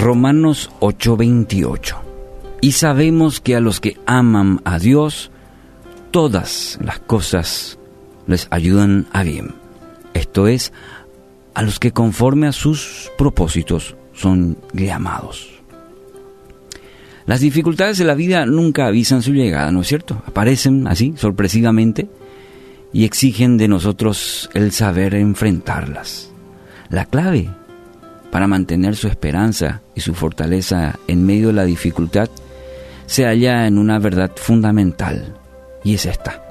Romanos 8:28. Y sabemos que a los que aman a Dios, todas las cosas les ayudan a bien. Esto es, a los que conforme a sus propósitos son llamados. Las dificultades de la vida nunca avisan su llegada, ¿no es cierto? Aparecen así, sorpresivamente, y exigen de nosotros el saber enfrentarlas. La clave para mantener su esperanza y su fortaleza en medio de la dificultad se halla en una verdad fundamental, y es esta.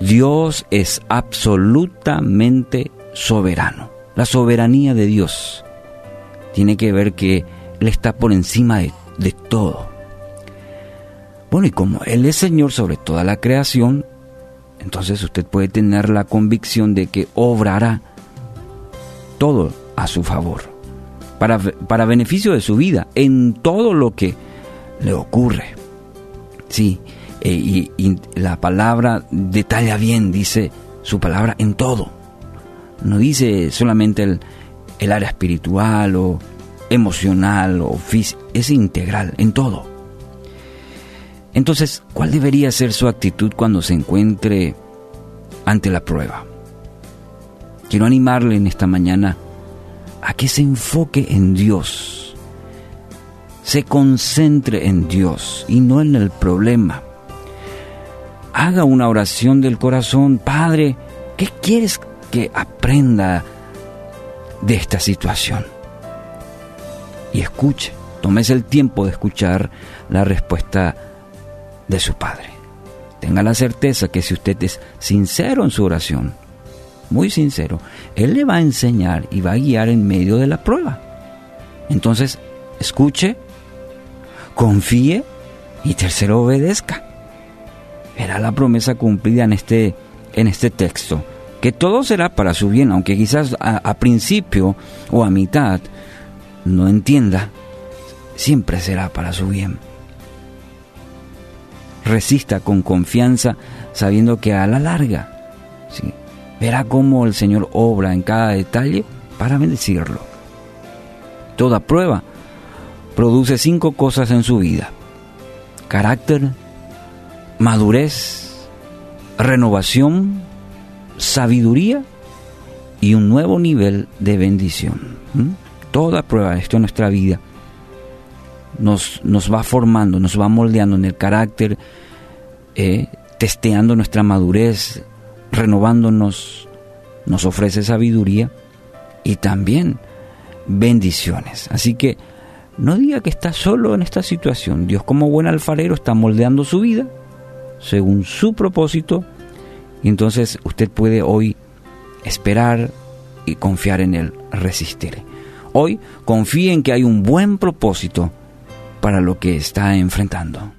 Dios es absolutamente soberano. La soberanía de Dios tiene que ver que Él está por encima de, de todo. Bueno, y como Él es Señor sobre toda la creación, entonces usted puede tener la convicción de que obrará todo a su favor, para, para beneficio de su vida, en todo lo que le ocurre. Sí, eh, y, la palabra detalla bien, dice su palabra en todo. No dice solamente el, el área espiritual o emocional o física, es integral en todo. Entonces, ¿cuál debería ser su actitud cuando se encuentre ante la prueba? Quiero animarle en esta mañana a que se enfoque en Dios, se concentre en Dios y no en el problema. Haga una oración del corazón, Padre, ¿qué quieres que aprenda de esta situación? Y escuche, tomes el tiempo de escuchar la respuesta de su Padre. Tenga la certeza que si usted es sincero en su oración, muy sincero, Él le va a enseñar y va a guiar en medio de la prueba. Entonces, escuche, confíe y tercero, obedezca. Verá la promesa cumplida en este, en este texto, que todo será para su bien, aunque quizás a, principio o a mitad no entienda, siempre será para su bien resista con confianza, sabiendo que a la larga. Verá cómo el Señor obra en cada detalle para bendecirlo. Toda prueba produce cinco cosas en su vida. Carácter, madurez, renovación, sabiduría y un nuevo nivel de bendición. Toda prueba esto en nuestra vida nos, nos va formando, nos va moldeando en el carácter, eh, testeando nuestra madurez, renovándonos, nos ofrece sabiduría y también bendiciones. Así que no diga que está solo en esta situación. Dios como buen alfarero está moldeando su vida según su propósito y entonces usted puede hoy esperar y confiar en Él, resistir. Hoy confíe en que hay un buen propósito para lo que está enfrentando.